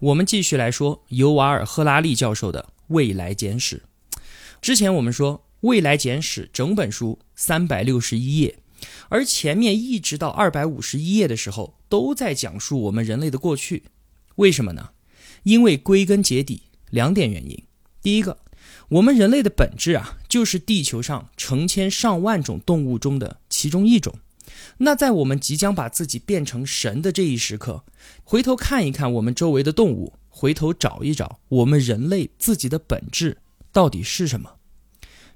我们继续来说尤瓦尔·赫拉利教授的《未来简史》。之前我们说，《未来简史》整本书三百六十一页，而前面一直到二百五十一页的时候，都在讲述我们人类的过去。为什么呢？因为归根结底两点原因。第一个，我们人类的本质啊，就是地球上成千上万种动物中的其中一种。那在我们即将把自己变成神的这一时刻，回头看一看我们周围的动物，回头找一找我们人类自己的本质到底是什么。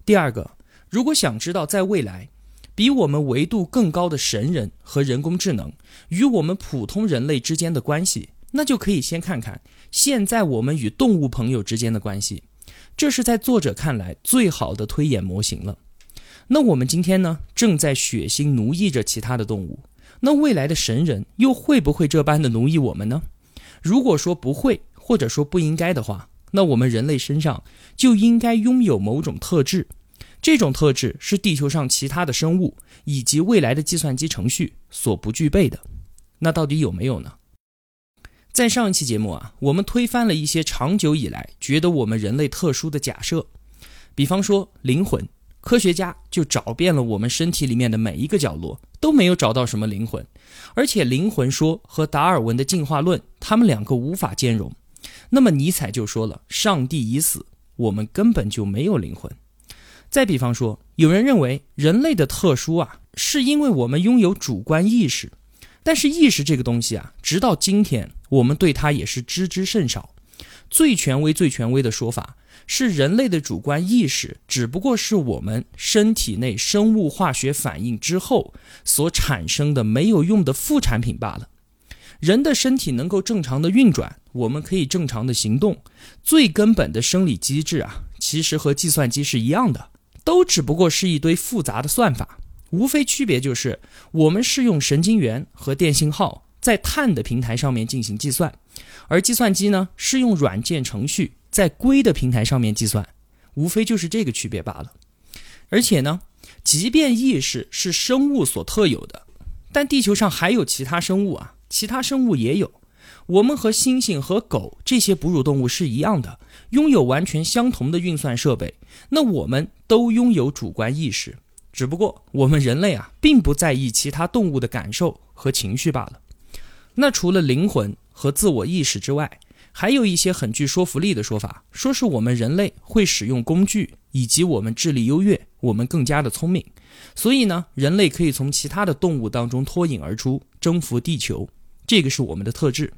第二个，如果想知道在未来，比我们维度更高的神人和人工智能与我们普通人类之间的关系，那就可以先看看现在我们与动物朋友之间的关系，这是在作者看来最好的推演模型了。那我们今天呢，正在血腥奴役着其他的动物。那未来的神人又会不会这般的奴役我们呢？如果说不会，或者说不应该的话，那我们人类身上就应该拥有某种特质。这种特质是地球上其他的生物以及未来的计算机程序所不具备的。那到底有没有呢？在上一期节目啊，我们推翻了一些长久以来觉得我们人类特殊的假设，比方说灵魂。科学家就找遍了我们身体里面的每一个角落，都没有找到什么灵魂，而且灵魂说和达尔文的进化论，他们两个无法兼容。那么尼采就说了：“上帝已死，我们根本就没有灵魂。”再比方说，有人认为人类的特殊啊，是因为我们拥有主观意识，但是意识这个东西啊，直到今天我们对它也是知之甚少。最权威、最权威的说法。是人类的主观意识，只不过是我们身体内生物化学反应之后所产生的没有用的副产品罢了。人的身体能够正常的运转，我们可以正常的行动，最根本的生理机制啊，其实和计算机是一样的，都只不过是一堆复杂的算法，无非区别就是我们是用神经元和电信号在碳的平台上面进行计算，而计算机呢是用软件程序。在硅的平台上面计算，无非就是这个区别罢了。而且呢，即便意识是生物所特有的，但地球上还有其他生物啊，其他生物也有。我们和猩猩和狗这些哺乳动物是一样的，拥有完全相同的运算设备。那我们都拥有主观意识，只不过我们人类啊，并不在意其他动物的感受和情绪罢了。那除了灵魂和自我意识之外，还有一些很具说服力的说法，说是我们人类会使用工具，以及我们智力优越，我们更加的聪明，所以呢，人类可以从其他的动物当中脱颖而出，征服地球，这个是我们的特质。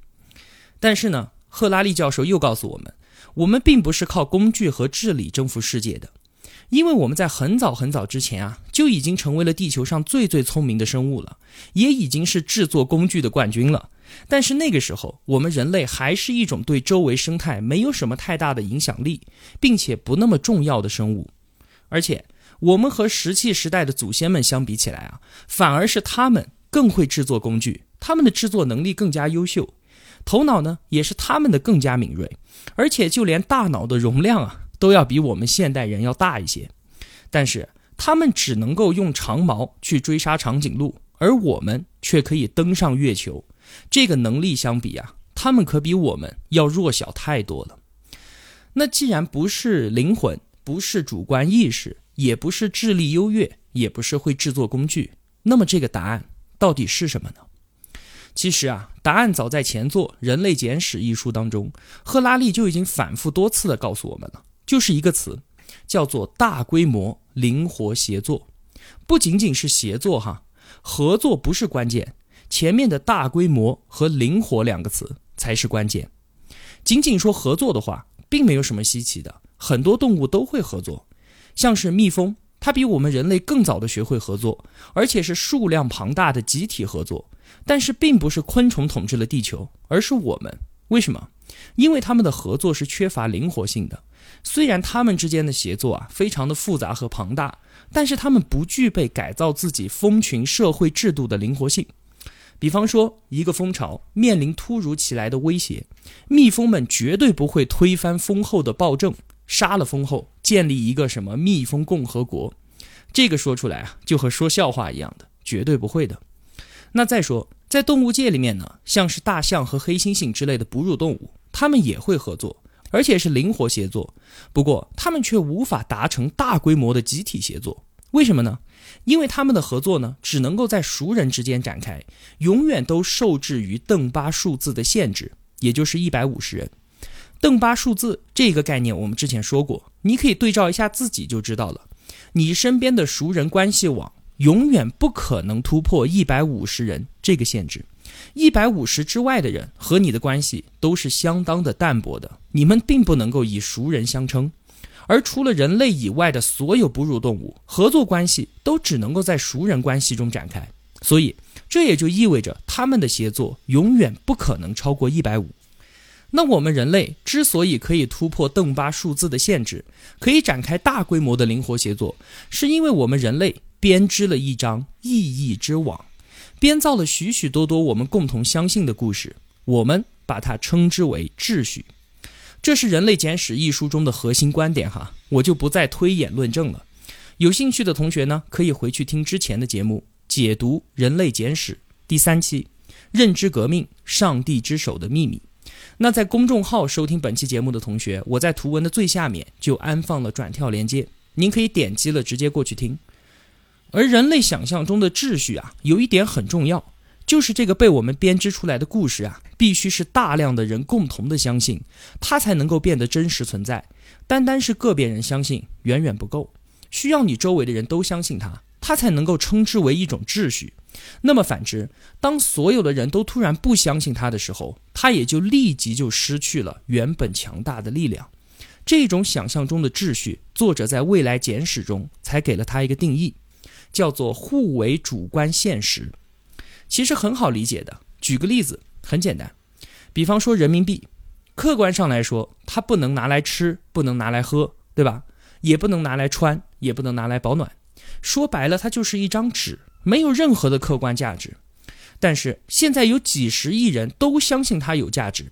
但是呢，赫拉利教授又告诉我们，我们并不是靠工具和智力征服世界的，因为我们在很早很早之前啊，就已经成为了地球上最最聪明的生物了，也已经是制作工具的冠军了。但是那个时候，我们人类还是一种对周围生态没有什么太大的影响力，并且不那么重要的生物。而且，我们和石器时代的祖先们相比起来啊，反而是他们更会制作工具，他们的制作能力更加优秀，头脑呢也是他们的更加敏锐，而且就连大脑的容量啊，都要比我们现代人要大一些。但是，他们只能够用长矛去追杀长颈鹿，而我们却可以登上月球。这个能力相比啊，他们可比我们要弱小太多了。那既然不是灵魂，不是主观意识，也不是智力优越，也不是会制作工具，那么这个答案到底是什么呢？其实啊，答案早在前作《人类简史》一书当中，赫拉利就已经反复多次的告诉我们了，就是一个词，叫做大规模灵活协作。不仅仅是协作哈，合作不是关键。前面的大规模和灵活两个词才是关键。仅仅说合作的话，并没有什么稀奇的，很多动物都会合作。像是蜜蜂，它比我们人类更早的学会合作，而且是数量庞大的集体合作。但是，并不是昆虫统治了地球，而是我们。为什么？因为他们的合作是缺乏灵活性的。虽然他们之间的协作啊非常的复杂和庞大，但是他们不具备改造自己蜂群社会制度的灵活性。比方说，一个蜂巢面临突如其来的威胁，蜜蜂们绝对不会推翻蜂后的暴政，杀了蜂后，建立一个什么蜜蜂共和国。这个说出来啊，就和说笑话一样的，绝对不会的。那再说，在动物界里面呢，像是大象和黑猩猩之类的哺乳动物，它们也会合作，而且是灵活协作。不过，它们却无法达成大规模的集体协作。为什么呢？因为他们的合作呢，只能够在熟人之间展开，永远都受制于邓巴数字的限制，也就是一百五十人。邓巴数字这个概念我们之前说过，你可以对照一下自己就知道了。你身边的熟人关系网永远不可能突破一百五十人这个限制，一百五十之外的人和你的关系都是相当的淡薄的，你们并不能够以熟人相称。而除了人类以外的所有哺乳动物，合作关系都只能够在熟人关系中展开，所以这也就意味着他们的协作永远不可能超过一百五。那我们人类之所以可以突破邓巴数字的限制，可以展开大规模的灵活协作，是因为我们人类编织了一张意义之网，编造了许许多多我们共同相信的故事，我们把它称之为秩序。这是《人类简史》一书中的核心观点，哈，我就不再推演论证了。有兴趣的同学呢，可以回去听之前的节目，解读《人类简史》第三期《认知革命：上帝之手的秘密》。那在公众号收听本期节目的同学，我在图文的最下面就安放了转跳连接，您可以点击了直接过去听。而人类想象中的秩序啊，有一点很重要。就是这个被我们编织出来的故事啊，必须是大量的人共同的相信，它才能够变得真实存在。单单是个别人相信远远不够，需要你周围的人都相信它，它才能够称之为一种秩序。那么反之，当所有的人都突然不相信它的时候，它也就立即就失去了原本强大的力量。这种想象中的秩序，作者在未来简史中才给了它一个定义，叫做互为主观现实。其实很好理解的，举个例子，很简单，比方说人民币，客观上来说，它不能拿来吃，不能拿来喝，对吧？也不能拿来穿，也不能拿来保暖。说白了，它就是一张纸，没有任何的客观价值。但是现在有几十亿人都相信它有价值，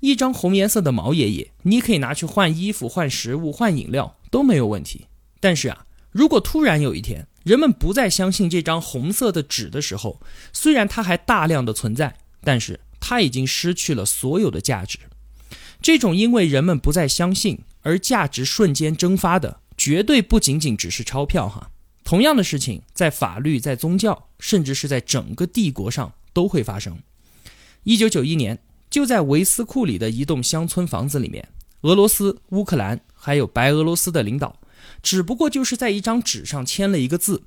一张红颜色的毛爷爷，你可以拿去换衣服、换食物、换饮料都没有问题。但是啊，如果突然有一天，人们不再相信这张红色的纸的时候，虽然它还大量的存在，但是它已经失去了所有的价值。这种因为人们不再相信而价值瞬间蒸发的，绝对不仅仅只是钞票哈。同样的事情在法律、在宗教，甚至是在整个帝国上都会发生。一九九一年，就在维斯库里的一栋乡村房子里面，俄罗斯、乌克兰还有白俄罗斯的领导。只不过就是在一张纸上签了一个字，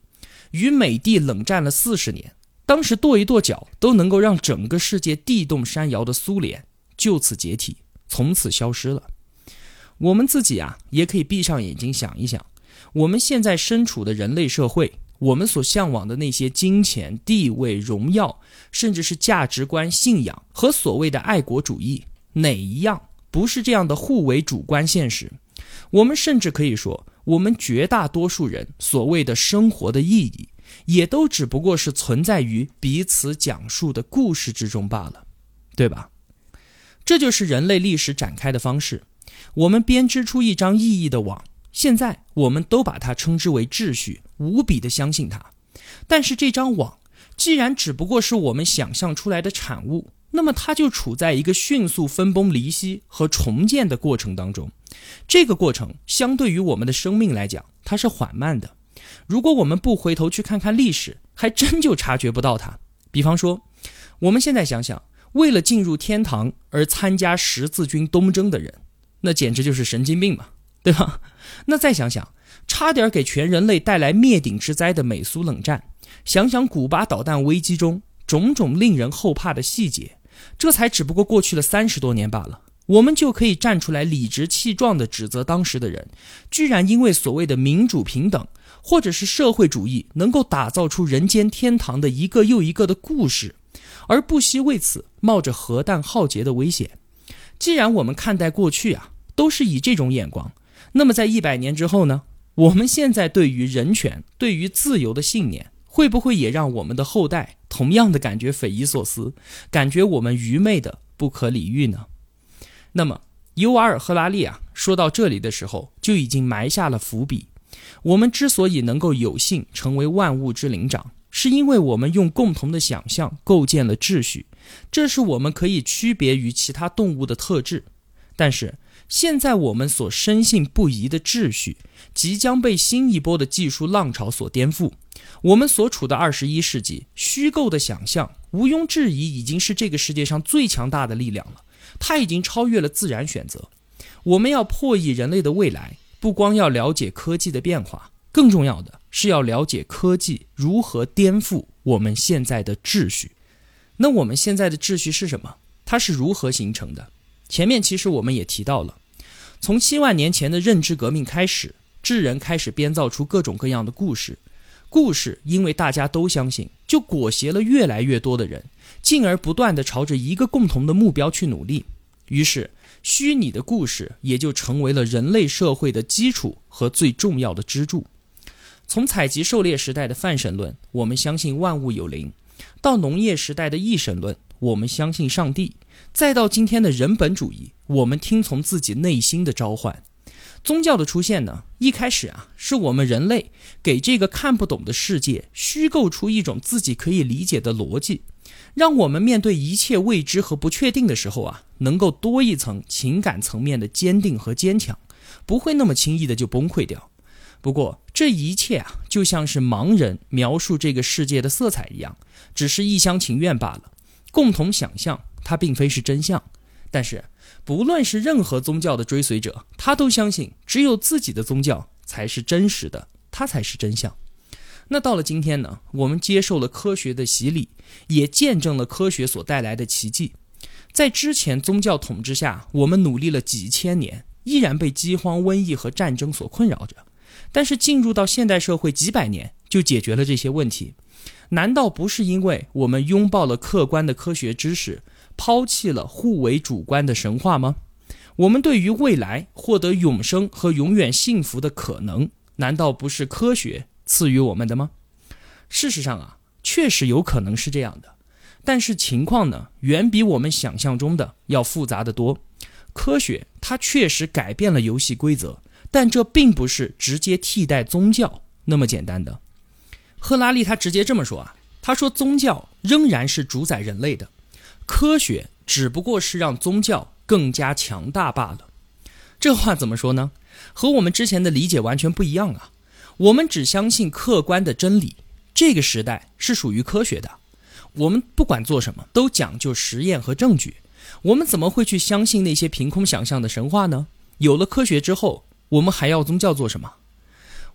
与美帝冷战了四十年，当时跺一跺脚都能够让整个世界地动山摇的苏联就此解体，从此消失了。我们自己啊，也可以闭上眼睛想一想，我们现在身处的人类社会，我们所向往的那些金钱、地位、荣耀，甚至是价值观、信仰和所谓的爱国主义，哪一样不是这样的互为主观现实？我们甚至可以说。我们绝大多数人所谓的生活的意义，也都只不过是存在于彼此讲述的故事之中罢了，对吧？这就是人类历史展开的方式。我们编织出一张意义的网，现在我们都把它称之为秩序，无比的相信它。但是这张网既然只不过是我们想象出来的产物，那么它就处在一个迅速分崩离析和重建的过程当中。这个过程相对于我们的生命来讲，它是缓慢的。如果我们不回头去看看历史，还真就察觉不到它。比方说，我们现在想想，为了进入天堂而参加十字军东征的人，那简直就是神经病嘛，对吧？那再想想，差点给全人类带来灭顶之灾的美苏冷战，想想古巴导弹危机中种种令人后怕的细节，这才只不过过去了三十多年罢了。我们就可以站出来理直气壮地指责当时的人，居然因为所谓的民主平等，或者是社会主义能够打造出人间天堂的一个又一个的故事，而不惜为此冒着核弹浩劫的危险。既然我们看待过去啊都是以这种眼光，那么在一百年之后呢？我们现在对于人权、对于自由的信念，会不会也让我们的后代同样的感觉匪夷所思，感觉我们愚昧的不可理喻呢？那么，尤瓦尔·赫拉利啊，说到这里的时候，就已经埋下了伏笔。我们之所以能够有幸成为万物之灵长，是因为我们用共同的想象构建了秩序，这是我们可以区别于其他动物的特质。但是，现在我们所深信不疑的秩序，即将被新一波的技术浪潮所颠覆。我们所处的二十一世纪，虚构的想象毋庸置疑已经是这个世界上最强大的力量了。它已经超越了自然选择。我们要破译人类的未来，不光要了解科技的变化，更重要的是要了解科技如何颠覆我们现在的秩序。那我们现在的秩序是什么？它是如何形成的？前面其实我们也提到了，从七万年前的认知革命开始，智人开始编造出各种各样的故事，故事因为大家都相信，就裹挟了越来越多的人，进而不断的朝着一个共同的目标去努力，于是虚拟的故事也就成为了人类社会的基础和最重要的支柱。从采集狩猎时代的泛神论，我们相信万物有灵，到农业时代的一神论，我们相信上帝。再到今天的人本主义，我们听从自己内心的召唤。宗教的出现呢，一开始啊，是我们人类给这个看不懂的世界虚构出一种自己可以理解的逻辑，让我们面对一切未知和不确定的时候啊，能够多一层情感层面的坚定和坚强，不会那么轻易的就崩溃掉。不过这一切啊，就像是盲人描述这个世界的色彩一样，只是一厢情愿罢了，共同想象。它并非是真相，但是不论是任何宗教的追随者，他都相信只有自己的宗教才是真实的，它才是真相。那到了今天呢？我们接受了科学的洗礼，也见证了科学所带来的奇迹。在之前宗教统治下，我们努力了几千年，依然被饥荒、瘟疫和战争所困扰着。但是进入到现代社会，几百年就解决了这些问题，难道不是因为我们拥抱了客观的科学知识？抛弃了互为主观的神话吗？我们对于未来获得永生和永远幸福的可能，难道不是科学赐予我们的吗？事实上啊，确实有可能是这样的，但是情况呢，远比我们想象中的要复杂的多。科学它确实改变了游戏规则，但这并不是直接替代宗教那么简单的。赫拉利他直接这么说啊，他说宗教仍然是主宰人类的。科学只不过是让宗教更加强大罢了。这话怎么说呢？和我们之前的理解完全不一样啊！我们只相信客观的真理，这个时代是属于科学的。我们不管做什么都讲究实验和证据。我们怎么会去相信那些凭空想象的神话呢？有了科学之后，我们还要宗教做什么？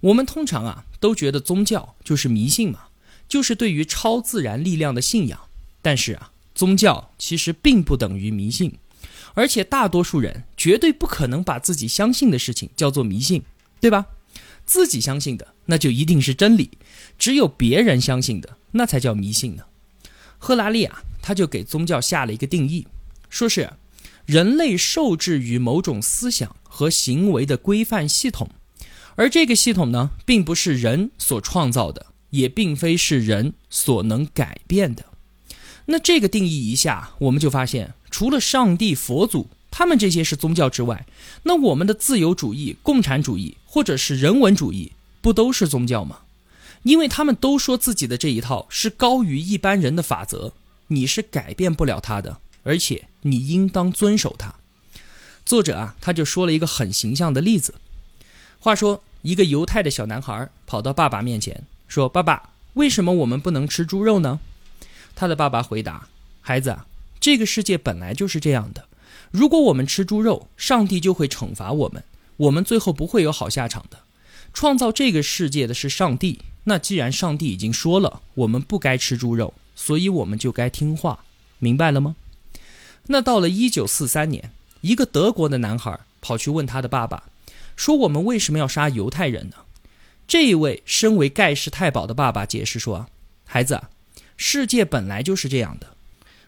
我们通常啊都觉得宗教就是迷信嘛，就是对于超自然力量的信仰。但是啊。宗教其实并不等于迷信，而且大多数人绝对不可能把自己相信的事情叫做迷信，对吧？自己相信的那就一定是真理，只有别人相信的那才叫迷信呢。赫拉利啊，他就给宗教下了一个定义，说是人类受制于某种思想和行为的规范系统，而这个系统呢，并不是人所创造的，也并非是人所能改变的。那这个定义一下，我们就发现，除了上帝、佛祖他们这些是宗教之外，那我们的自由主义、共产主义或者是人文主义，不都是宗教吗？因为他们都说自己的这一套是高于一般人的法则，你是改变不了他的，而且你应当遵守它。作者啊，他就说了一个很形象的例子。话说，一个犹太的小男孩跑到爸爸面前说：“爸爸，为什么我们不能吃猪肉呢？”他的爸爸回答：“孩子，这个世界本来就是这样的。如果我们吃猪肉，上帝就会惩罚我们，我们最后不会有好下场的。创造这个世界的是上帝，那既然上帝已经说了我们不该吃猪肉，所以我们就该听话，明白了吗？”那到了一九四三年，一个德国的男孩跑去问他的爸爸，说：“我们为什么要杀犹太人呢？”这一位身为盖世太保的爸爸解释说：“孩子。”世界本来就是这样的，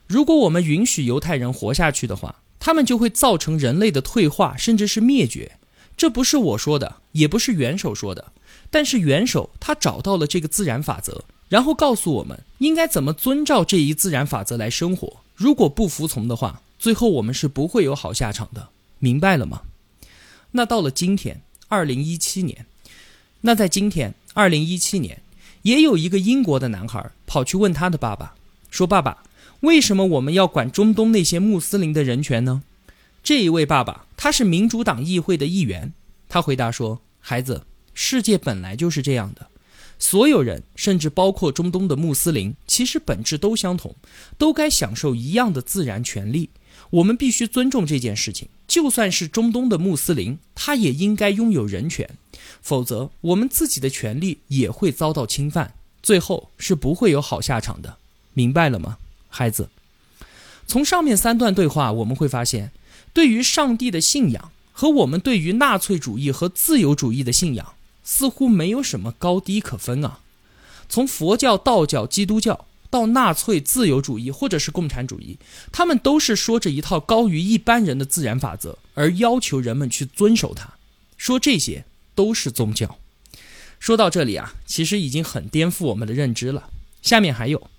如果我们允许犹太人活下去的话，他们就会造成人类的退化，甚至是灭绝。这不是我说的，也不是元首说的，但是元首他找到了这个自然法则，然后告诉我们应该怎么遵照这一自然法则来生活。如果不服从的话，最后我们是不会有好下场的，明白了吗？那到了今天，二零一七年，那在今天二零一七年，也有一个英国的男孩跑去问他的爸爸，说：“爸爸，为什么我们要管中东那些穆斯林的人权呢？”这一位爸爸，他是民主党议会的议员。他回答说：“孩子，世界本来就是这样的，所有人，甚至包括中东的穆斯林，其实本质都相同，都该享受一样的自然权利。我们必须尊重这件事情。就算是中东的穆斯林，他也应该拥有人权，否则我们自己的权利也会遭到侵犯，最后是不会有好下场的。明白了吗，孩子？从上面三段对话，我们会发现。”对于上帝的信仰和我们对于纳粹主义和自由主义的信仰，似乎没有什么高低可分啊。从佛教、道教、基督教到纳粹、自由主义或者是共产主义，他们都是说着一套高于一般人的自然法则，而要求人们去遵守它。说这些都是宗教。说到这里啊，其实已经很颠覆我们的认知了。下面还有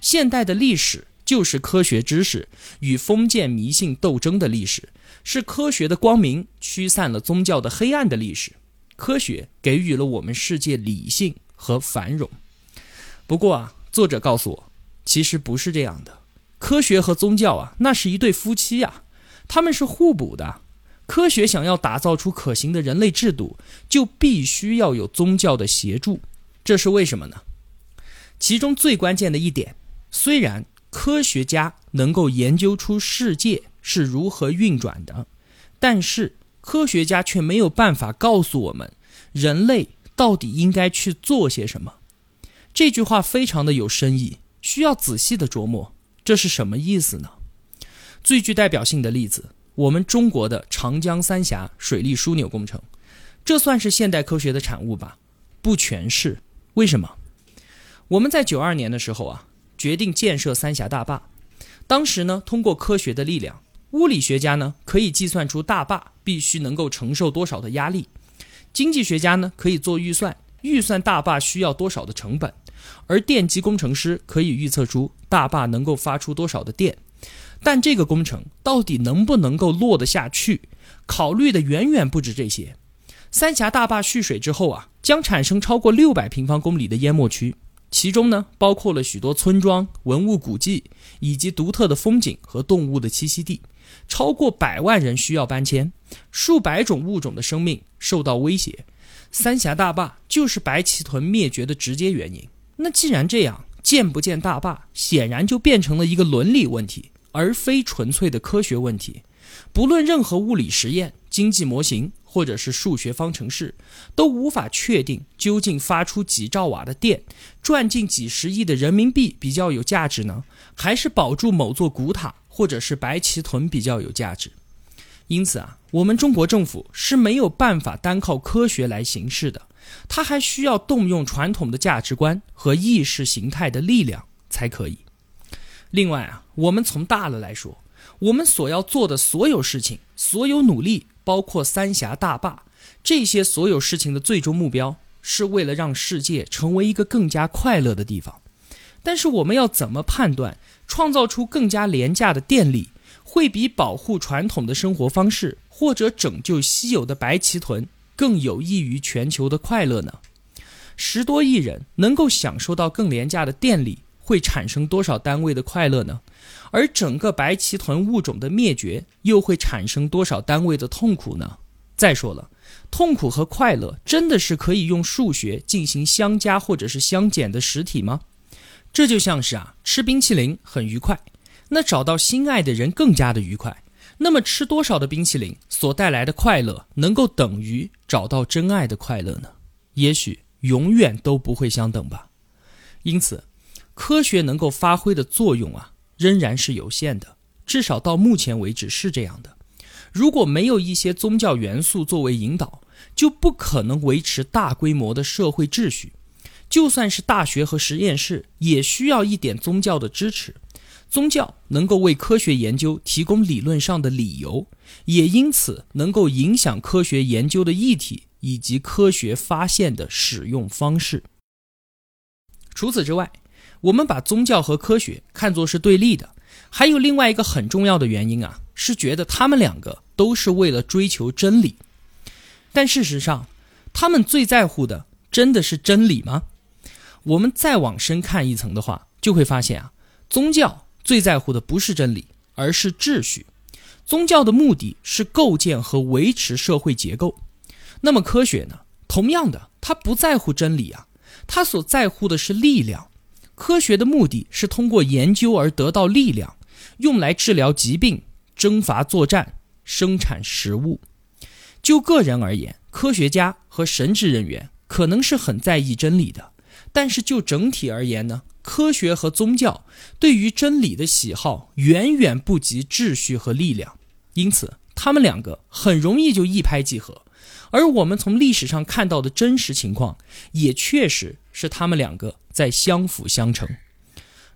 现代的历史。就是科学知识与封建迷信斗争的历史，是科学的光明驱散了宗教的黑暗的历史。科学给予了我们世界理性和繁荣。不过啊，作者告诉我，其实不是这样的。科学和宗教啊，那是一对夫妻啊，他们是互补的。科学想要打造出可行的人类制度，就必须要有宗教的协助。这是为什么呢？其中最关键的一点，虽然。科学家能够研究出世界是如何运转的，但是科学家却没有办法告诉我们人类到底应该去做些什么。这句话非常的有深意，需要仔细的琢磨。这是什么意思呢？最具代表性的例子，我们中国的长江三峡水利枢纽工程，这算是现代科学的产物吧？不全是。为什么？我们在九二年的时候啊。决定建设三峡大坝，当时呢，通过科学的力量，物理学家呢可以计算出大坝必须能够承受多少的压力，经济学家呢可以做预算，预算大坝需要多少的成本，而电机工程师可以预测出大坝能够发出多少的电。但这个工程到底能不能够落得下去，考虑的远远不止这些。三峡大坝蓄水之后啊，将产生超过六百平方公里的淹没区。其中呢，包括了许多村庄、文物古迹，以及独特的风景和动物的栖息地，超过百万人需要搬迁，数百种物种的生命受到威胁。三峡大坝就是白鳍豚灭绝的直接原因。那既然这样，建不建大坝，显然就变成了一个伦理问题，而非纯粹的科学问题。不论任何物理实验、经济模型。或者是数学方程式都无法确定究竟发出几兆瓦的电，赚进几十亿的人民币比较有价值呢，还是保住某座古塔或者是白旗屯比较有价值？因此啊，我们中国政府是没有办法单靠科学来行事的，它还需要动用传统的价值观和意识形态的力量才可以。另外啊，我们从大了来说，我们所要做的所有事情，所有努力。包括三峡大坝这些所有事情的最终目标，是为了让世界成为一个更加快乐的地方。但是我们要怎么判断创造出更加廉价的电力，会比保护传统的生活方式或者拯救稀有的白鳍豚更有益于全球的快乐呢？十多亿人能够享受到更廉价的电力，会产生多少单位的快乐呢？而整个白鳍豚物种的灭绝又会产生多少单位的痛苦呢？再说了，痛苦和快乐真的是可以用数学进行相加或者是相减的实体吗？这就像是啊，吃冰淇淋很愉快，那找到心爱的人更加的愉快。那么吃多少的冰淇淋所带来的快乐，能够等于找到真爱的快乐呢？也许永远都不会相等吧。因此，科学能够发挥的作用啊。仍然是有限的，至少到目前为止是这样的。如果没有一些宗教元素作为引导，就不可能维持大规模的社会秩序。就算是大学和实验室，也需要一点宗教的支持。宗教能够为科学研究提供理论上的理由，也因此能够影响科学研究的议题以及科学发现的使用方式。除此之外，我们把宗教和科学看作是对立的，还有另外一个很重要的原因啊，是觉得他们两个都是为了追求真理。但事实上，他们最在乎的真的是真理吗？我们再往深看一层的话，就会发现啊，宗教最在乎的不是真理，而是秩序。宗教的目的是构建和维持社会结构。那么科学呢？同样的，它不在乎真理啊，它所在乎的是力量。科学的目的是通过研究而得到力量，用来治疗疾病、征伐作战、生产食物。就个人而言，科学家和神职人员可能是很在意真理的，但是就整体而言呢，科学和宗教对于真理的喜好远远不及秩序和力量，因此他们两个很容易就一拍即合。而我们从历史上看到的真实情况，也确实是他们两个在相辅相成。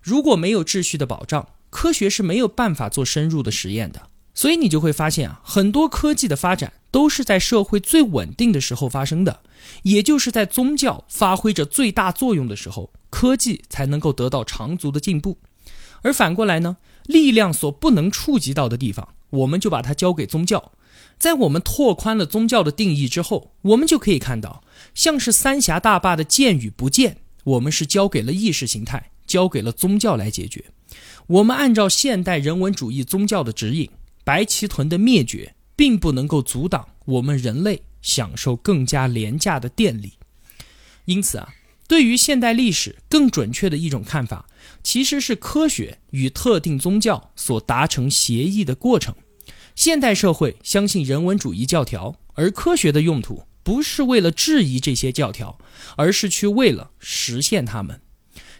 如果没有秩序的保障，科学是没有办法做深入的实验的。所以你就会发现啊，很多科技的发展都是在社会最稳定的时候发生的，也就是在宗教发挥着最大作用的时候，科技才能够得到长足的进步。而反过来呢，力量所不能触及到的地方，我们就把它交给宗教。在我们拓宽了宗教的定义之后，我们就可以看到，像是三峡大坝的建与不建，我们是交给了意识形态，交给了宗教来解决。我们按照现代人文主义宗教的指引。白鳍豚的灭绝并不能够阻挡我们人类享受更加廉价的电力，因此啊，对于现代历史更准确的一种看法，其实是科学与特定宗教所达成协议的过程。现代社会相信人文主义教条，而科学的用途不是为了质疑这些教条，而是去为了实现它们。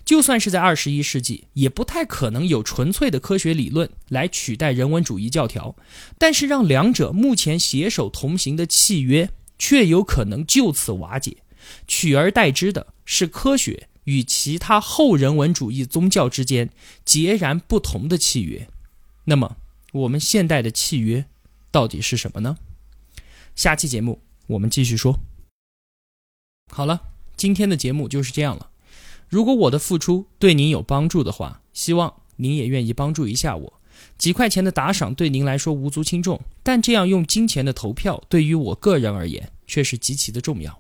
就算是在二十一世纪，也不太可能有纯粹的科学理论来取代人文主义教条。但是，让两者目前携手同行的契约，却有可能就此瓦解。取而代之的是科学与其他后人文主义宗教之间截然不同的契约。那么，我们现代的契约到底是什么呢？下期节目我们继续说。好了，今天的节目就是这样了。如果我的付出对您有帮助的话，希望您也愿意帮助一下我。几块钱的打赏对您来说无足轻重，但这样用金钱的投票对于我个人而言却是极其的重要。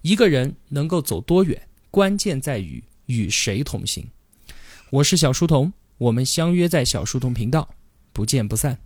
一个人能够走多远，关键在于与谁同行。我是小书童，我们相约在小书童频道，不见不散。